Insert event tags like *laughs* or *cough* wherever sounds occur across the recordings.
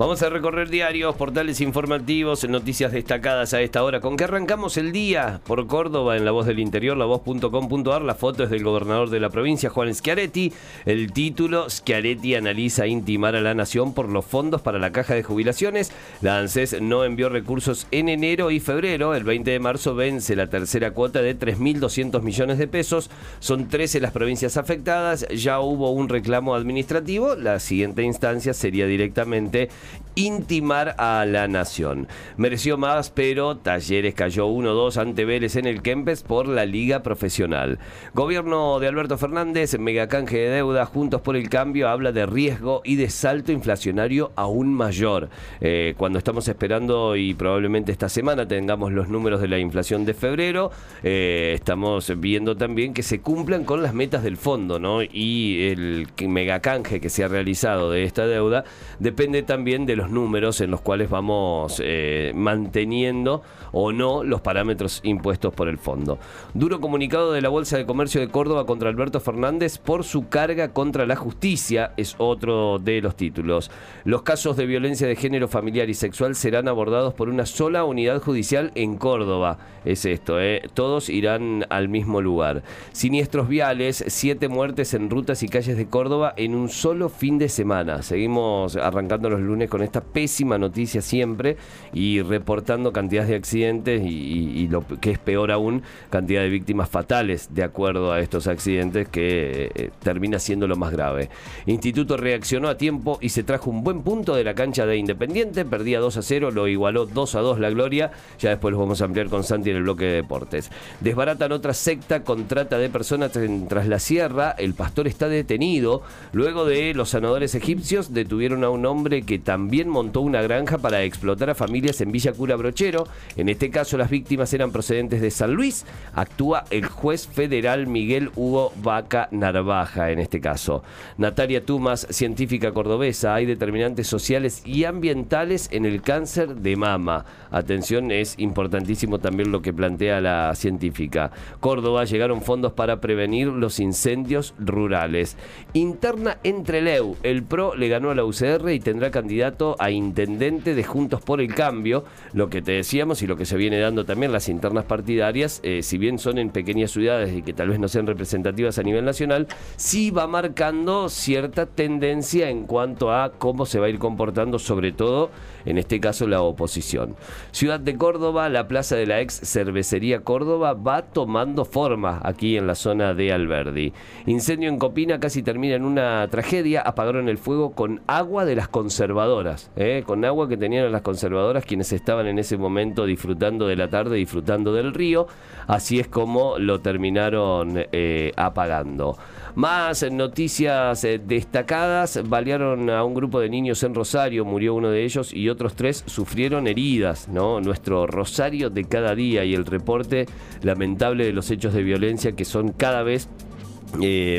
Vamos a recorrer diarios, portales informativos, noticias destacadas a esta hora. ¿Con qué arrancamos el día? Por Córdoba, en La Voz del Interior, lavoz.com.ar. La foto es del gobernador de la provincia, Juan Schiaretti. El título, Schiaretti analiza intimar a la nación por los fondos para la caja de jubilaciones. La ANSES no envió recursos en enero y febrero. El 20 de marzo vence la tercera cuota de 3.200 millones de pesos. Son 13 las provincias afectadas. Ya hubo un reclamo administrativo. La siguiente instancia sería directamente intimar a la nación. Mereció más, pero Talleres cayó 1-2 ante Vélez en el Kempes por la Liga Profesional. Gobierno de Alberto Fernández, megacanje de deuda, Juntos por el Cambio, habla de riesgo y de salto inflacionario aún mayor. Eh, cuando estamos esperando y probablemente esta semana tengamos los números de la inflación de febrero, eh, estamos viendo también que se cumplan con las metas del fondo, ¿no? Y el megacanje que se ha realizado de esta deuda depende también de los números en los cuales vamos eh, manteniendo o no los parámetros impuestos por el fondo. Duro comunicado de la Bolsa de Comercio de Córdoba contra Alberto Fernández por su carga contra la justicia es otro de los títulos. Los casos de violencia de género familiar y sexual serán abordados por una sola unidad judicial en Córdoba. Es esto, ¿eh? todos irán al mismo lugar. Siniestros viales, siete muertes en rutas y calles de Córdoba en un solo fin de semana. Seguimos arrancando los lunes con esta pésima noticia siempre y reportando cantidades de accidentes y, lo que es peor aún, cantidad de víctimas fatales de acuerdo a estos accidentes que eh, termina siendo lo más grave. Instituto reaccionó a tiempo y se trajo un buen punto de la cancha de Independiente, perdía 2 a 0, lo igualó 2 a 2 la Gloria, ya después los vamos a ampliar con Santi en el bloque de deportes. Desbaratan otra secta con trata de personas tras la sierra, el pastor está detenido, luego de los sanadores egipcios detuvieron a un hombre que también montó una granja para explotar a familias en Villa Cura Brochero. En este caso, las víctimas eran procedentes de San Luis. Actúa el juez federal Miguel Hugo Vaca Narvaja en este caso. Natalia Tumas, científica cordobesa, hay determinantes sociales y ambientales en el cáncer de mama. Atención, es importantísimo también lo que plantea la científica. Córdoba llegaron fondos para prevenir los incendios rurales. Interna entre Leu. El PRO le ganó a la UCR y tendrá candidato a intendente de Juntos por el Cambio. Lo que te decíamos y lo que se viene dando también las internas partidarias, eh, si bien son en pequeñas ciudades y que tal vez no sean representativas a nivel nacional, sí va marcando cierta tendencia en cuanto a cómo se va a ir comportando, sobre todo en este caso la oposición. Ciudad de Córdoba, la plaza de la ex cervecería Córdoba va tomando forma aquí en la zona de Alberdi. Incendio en Copina casi termina en una tragedia, apagaron el fuego con agua de las conservadoras, ¿eh? con agua que tenían las conservadoras quienes estaban en ese momento disfrutando de la tarde, disfrutando del río, así es como lo terminaron eh, apagando. Más noticias eh, destacadas, balearon a un grupo de niños en Rosario, murió uno de ellos y otros tres sufrieron heridas, ¿no? Nuestro Rosario de cada día y el reporte lamentable de los hechos de violencia que son cada vez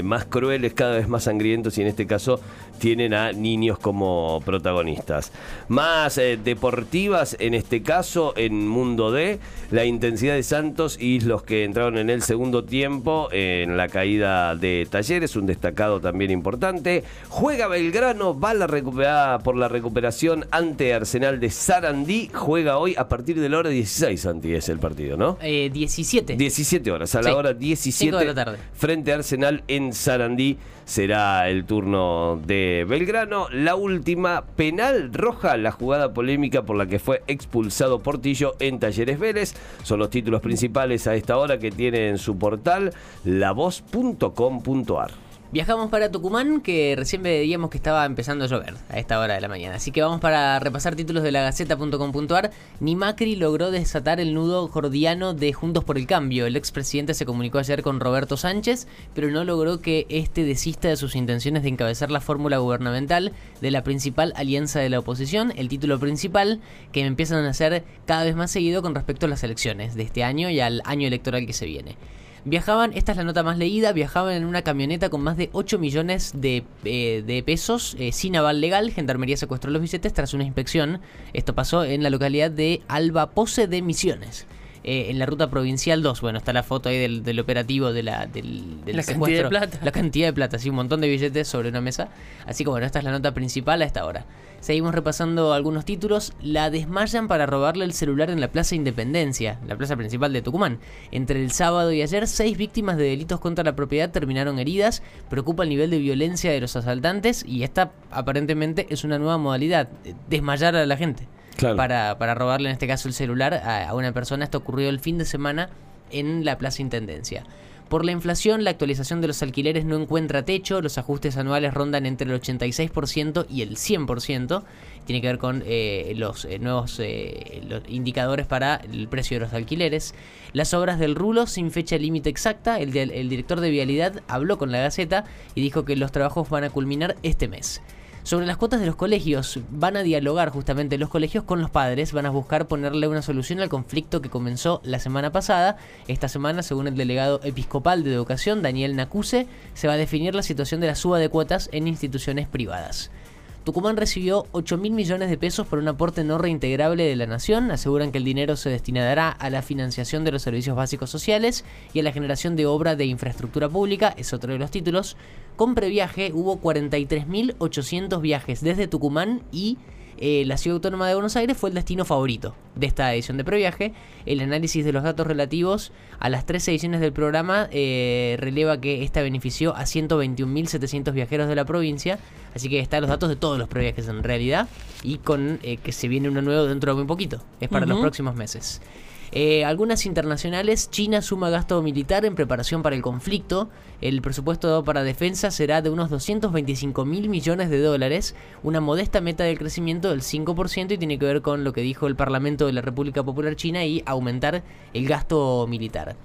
más crueles, cada vez más sangrientos y en este caso tienen a niños como protagonistas. Más eh, deportivas, en este caso, en Mundo D, la intensidad de Santos y los que entraron en el segundo tiempo en la caída de Talleres, un destacado también importante. Juega Belgrano, va la recuperada por la recuperación ante Arsenal de Sarandí. Juega hoy a partir de la hora 16, Santi, es el partido, ¿no? 17. 17 horas, a la hora 17 de la tarde. frente a Arsenal en Sarandí será el turno de Belgrano. La última penal roja, la jugada polémica por la que fue expulsado Portillo en Talleres Vélez. Son los títulos principales a esta hora que tiene en su portal lavoz.com.ar. Viajamos para Tucumán, que recién veíamos que estaba empezando a llover a esta hora de la mañana. Así que vamos para repasar títulos de la Gaceta.com.ar. Ni Macri logró desatar el nudo gordiano de Juntos por el Cambio. El expresidente se comunicó ayer con Roberto Sánchez, pero no logró que este desista de sus intenciones de encabezar la fórmula gubernamental de la principal alianza de la oposición, el título principal, que empiezan a hacer cada vez más seguido con respecto a las elecciones de este año y al año electoral que se viene. Viajaban, esta es la nota más leída, viajaban en una camioneta con más de 8 millones de, eh, pesos eh, sin aval legal. Gendarmería secuestró los billetes tras una inspección. Esto pasó en la localidad de Alba Pose de Misiones. Eh, en la ruta provincial 2. Bueno, está la foto ahí del, del operativo de la, del, del La cantidad de plata. La cantidad de plata, sí, un montón de billetes sobre una mesa. Así que bueno, esta es la nota principal a esta hora. Seguimos repasando algunos títulos. La desmayan para robarle el celular en la Plaza Independencia, la plaza principal de Tucumán. Entre el sábado y ayer, seis víctimas de delitos contra la propiedad terminaron heridas. Preocupa el nivel de violencia de los asaltantes y esta aparentemente es una nueva modalidad, eh, desmayar a la gente. Para, para robarle en este caso el celular a, una persona. Esto ocurrió el fin de semana en la Plaza Intendencia. Por la inflación, la actualización de los alquileres no encuentra techo, los ajustes anuales rondan entre el 86% y el 100%. Tiene que ver con eh, los eh, nuevos eh, los indicadores para el precio de los alquileres. Las obras del rulo sin fecha límite exacta. El, el director de Vialidad habló con la Gaceta y dijo que los trabajos van a culminar este mes. Sobre las cuotas de los colegios, van a dialogar justamente los colegios con los padres, van a buscar ponerle una solución al conflicto que comenzó la semana pasada. Esta semana, según el delegado episcopal de educación, Daniel Nacuse, se va a definir la situación de la suba de cuotas en instituciones privadas. Tucumán recibió 8 mil millones de pesos por un aporte no reintegrable de la nación. Aseguran que el dinero se destinará a la financiación de los servicios básicos sociales y a la generación de obra de infraestructura pública. Es otro de los títulos. Con previaje hubo 43.800 viajes desde Tucumán y eh, la Ciudad Autónoma de Buenos Aires fue el destino favorito de esta edición de previaje. El análisis de los datos relativos a las tres ediciones del programa eh, releva que esta benefició a 121.700 viajeros de la provincia. Así que están los datos de todos los previajes en realidad. Y con eh, que se viene uno nuevo dentro de muy poquito. Es para los próximos meses. Eh, algunas internacionales, China suma gasto militar en preparación para el conflicto. El presupuesto para defensa será de unos 225 mil millones de dólares, una modesta meta de crecimiento del 5% y tiene que ver con lo que dijo el Parlamento de la República Popular China y aumentar el gasto militar.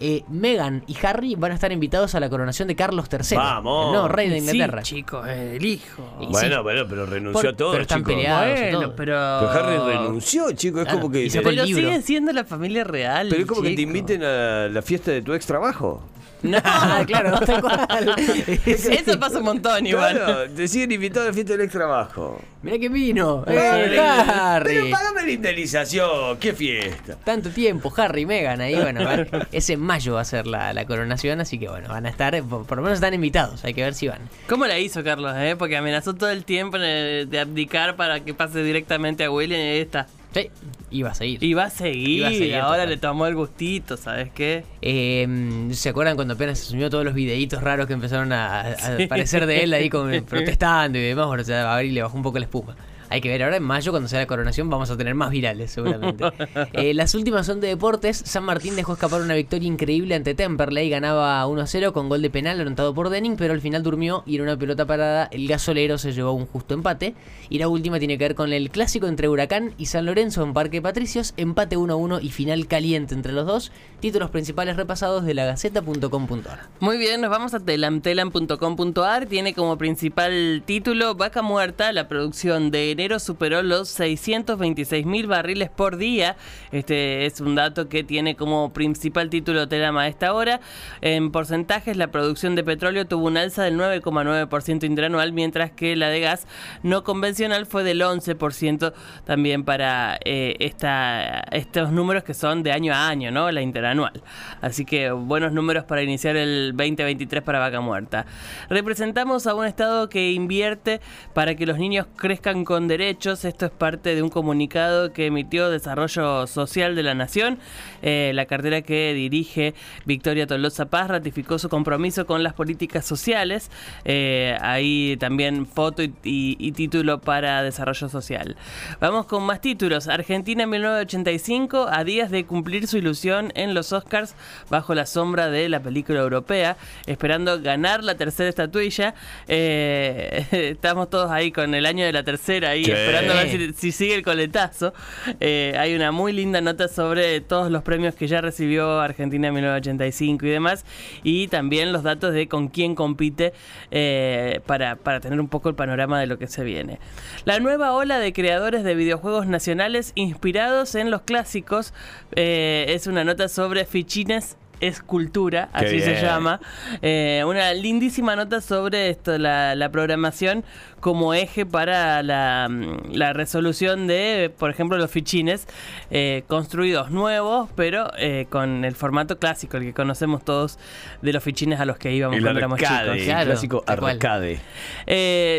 Eh, Meghan y Harry van a estar invitados a la coronación de Carlos III, Vamos. nuevo rey de Sí, Inglaterra. chicos, el hijo. Y Bueno, sí. bueno, pero renunció Por- a todo, pero están chicos. peleados. Bueno, todo. pero... Pero Harry renunció, chicos. Es Claro, como que. Pero siguen siendo la familia real. Pero es como que te chico. inviten a la fiesta de tu ex trabajo. No, *laughs* claro, tal cual. *laughs* Eso pasa un montón igual. Claro, te siguen invitando a la fiesta del ex trabajo. Mirá que vino. Eh, Harry. pero pagame la indemnización, qué fiesta. Tanto tiempo, Harry y Meghan ahí, bueno, va- es en mayo va a ser la, la coronación, así que bueno, van a estar, por, por lo menos están invitados, hay que ver si van. ¿Cómo la hizo Carlos, eh? Porque amenazó todo el tiempo de, de abdicar para que pase directamente a William y ahí está. Sí, iba a seguir. Va a seguir, Iba a seguir, ahora total. le tomó el gustito, ¿sabes qué? Eh, ¿Se acuerdan cuando apenas se subió todos los videitos raros que empezaron a, a *laughs* aparecer de él ahí como *laughs* protestando y demás? Bueno, o sea, a ver, y le bajó un poco la espuma. Hay que ver ahora en mayo, cuando sea la coronación, vamos a tener más virales, seguramente. *laughs* Eh, las últimas son de deportes. San Martín dejó escapar una victoria increíble ante Temperley. Ganaba 1-0 con gol de penal anotado por Denning, pero al final durmió y en una pelota parada el gasolero se llevó un justo empate. Y la última tiene que ver con el clásico entre Huracán y San Lorenzo en Parque Patricios. Empate 1-1 y final caliente entre los dos. Títulos principales repasados de la Gaceta.com.ar. Muy bien, nos vamos a telamtelam.com.ar. Tiene como principal título Vaca Muerta. La producción de superó los 626 mil barriles por día. Este es un dato que tiene como principal título Telam a esta hora. En porcentajes, la producción de petróleo tuvo un alza del 9,9% interanual, mientras que la de gas no convencional fue del 11% también para eh, esta, estos números que son de año a año, ¿no? La interanual. Así que buenos números para iniciar el 2023 para Vaca Muerta. Representamos a un Estado que invierte para que los niños crezcan con Esto es parte de un comunicado que emitió Desarrollo Social de la Nación. Eh, la cartera que dirige Victoria Tolosa Paz ratificó su compromiso con las políticas sociales. Eh, ahí también foto y, título para Desarrollo Social. Vamos con más títulos. Argentina en 1985, a días de cumplir su ilusión en los Oscars bajo la sombra de la película europea, esperando ganar la tercera estatuilla. Eh, *laughs* estamos todos ahí con el año de la tercera, ahí Sí. esperando a ver si, si sigue el coletazo. Eh, hay una muy linda nota sobre todos los premios que ya recibió Argentina en 1985 y demás, y también los datos de con quién compite eh, para, para tener un poco el panorama de lo que se viene. La nueva ola de creadores de videojuegos nacionales inspirados en los clásicos eh, es una nota sobre fichines escultura, Qué así se llama. Eh, una lindísima nota sobre esto, la, la programación como eje para la, mm, la resolución de, por ejemplo, los fichines eh, construidos nuevos, pero eh, con el formato clásico, el que conocemos todos de los fichines a los que íbamos El cuando éramos chicos. el clásico arcade.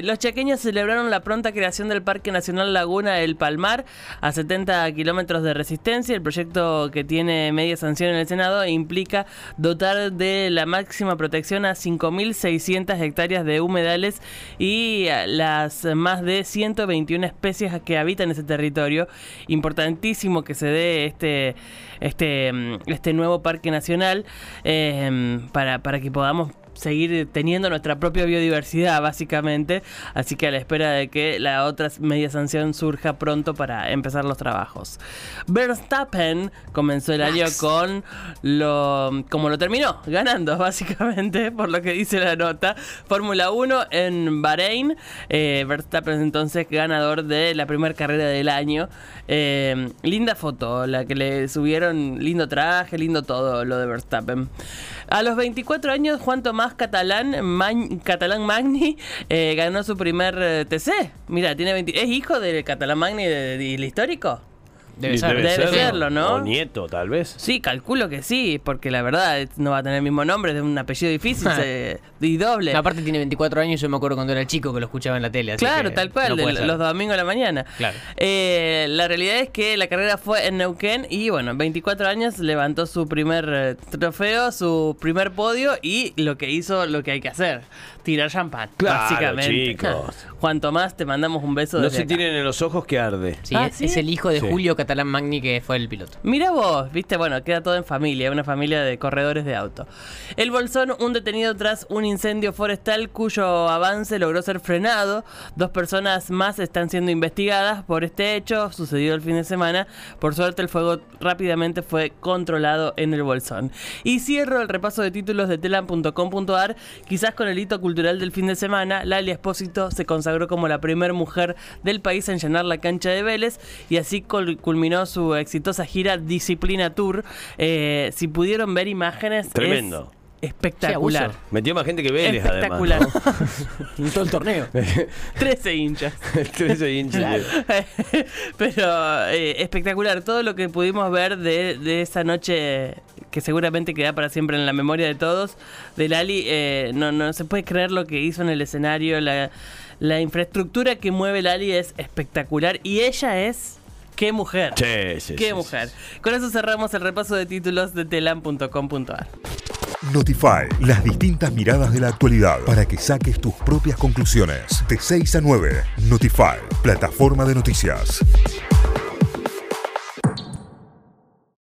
Los chaqueños celebraron la pronta creación del Parque Nacional Laguna del Palmar a 70 kilómetros de resistencia. El proyecto que tiene media sanción en el Senado implica dotar de la máxima protección a 5.600 hectáreas de humedales y las más de 121 especies que habitan ese territorio. Importantísimo que se dé este, este, este nuevo Parque Nacional eh, para, para que podamos seguir teniendo nuestra propia biodiversidad, básicamente. Así que a la espera de que la otra media sanción surja pronto para empezar los trabajos. Verstappen comenzó el año con lo. como lo terminó, ganando, *laughs* básicamente, por lo que dice la nota. Fórmula 1 en Bahrein. Eh, Verstappen entonces ganador de la primera carrera del año. Eh, linda foto, la que le subieron. Lindo traje, lindo todo lo de Verstappen. A los 24 años, Juan Tomás Catalán, Catalán Magni eh, ganó su primer eh, TC. Mira, tiene 20 ¿es hijo del Catalán Magni de- del histórico? Debe Y ser. Debe serlo, ¿no? O nieto, tal vez. Sí, calculo que sí, porque la verdad no va a tener el mismo nombre, es un apellido difícil *laughs* se- y doble. No, aparte tiene 24 años, yo me acuerdo cuando era chico que lo escuchaba en la tele. así Claro, que tal cual, no de- los domingos de la mañana. Claro. Eh, la realidad es que la carrera fue en Neuquén y bueno, 24 años levantó su primer eh, trofeo, su primer podio y lo que hizo lo que hay que hacer, tirar champán, Claro, básicamente. chicos. *laughs* Juan Tomás, te mandamos un beso No se acá. tienen en los ojos que arde. Sí, Ah, es, ¿sí? es el hijo de Sí. Julio Catalán Magni que fue el piloto. Mira vos, viste, bueno, queda todo en familia, una familia de corredores de auto. El Bolsón, un detenido tras un incendio forestal cuyo avance logró ser frenado. Dos personas más están siendo investigadas por este hecho, sucedido el fin de semana. Por suerte el fuego rápidamente fue controlado en el Bolsón. Y cierro el repaso de títulos de telam.com.ar, quizás con el hito cultural del fin de semana, Lali Espósito se consagró como la primera mujer del país en llenar la cancha de Vélez y así cul- culminó su exitosa gira Disciplina Tour. Eh, si pudieron ver imágenes, es Tremendo. espectacular. Sí, Metió más gente que Vélez, Espectacular. además. *laughs* En todo el torneo. *laughs* 13 hinchas. *laughs* ¿no? 13 hinchas. Pero eh, espectacular todo lo que pudimos ver de, de esa noche que seguramente queda para siempre en la memoria de todos. De Lali, eh, no, no se puede creer lo que hizo en el escenario. La, la infraestructura que mueve Lali es espectacular y ella es... ¡Qué mujer! Sí, sí, ¡Qué sí, mujer! sí, Con eso cerramos el repaso de títulos de telam.com.ar. Notify, las distintas miradas de la actualidad para que saques tus propias conclusiones. De 6 a 9, Notify, plataforma de noticias.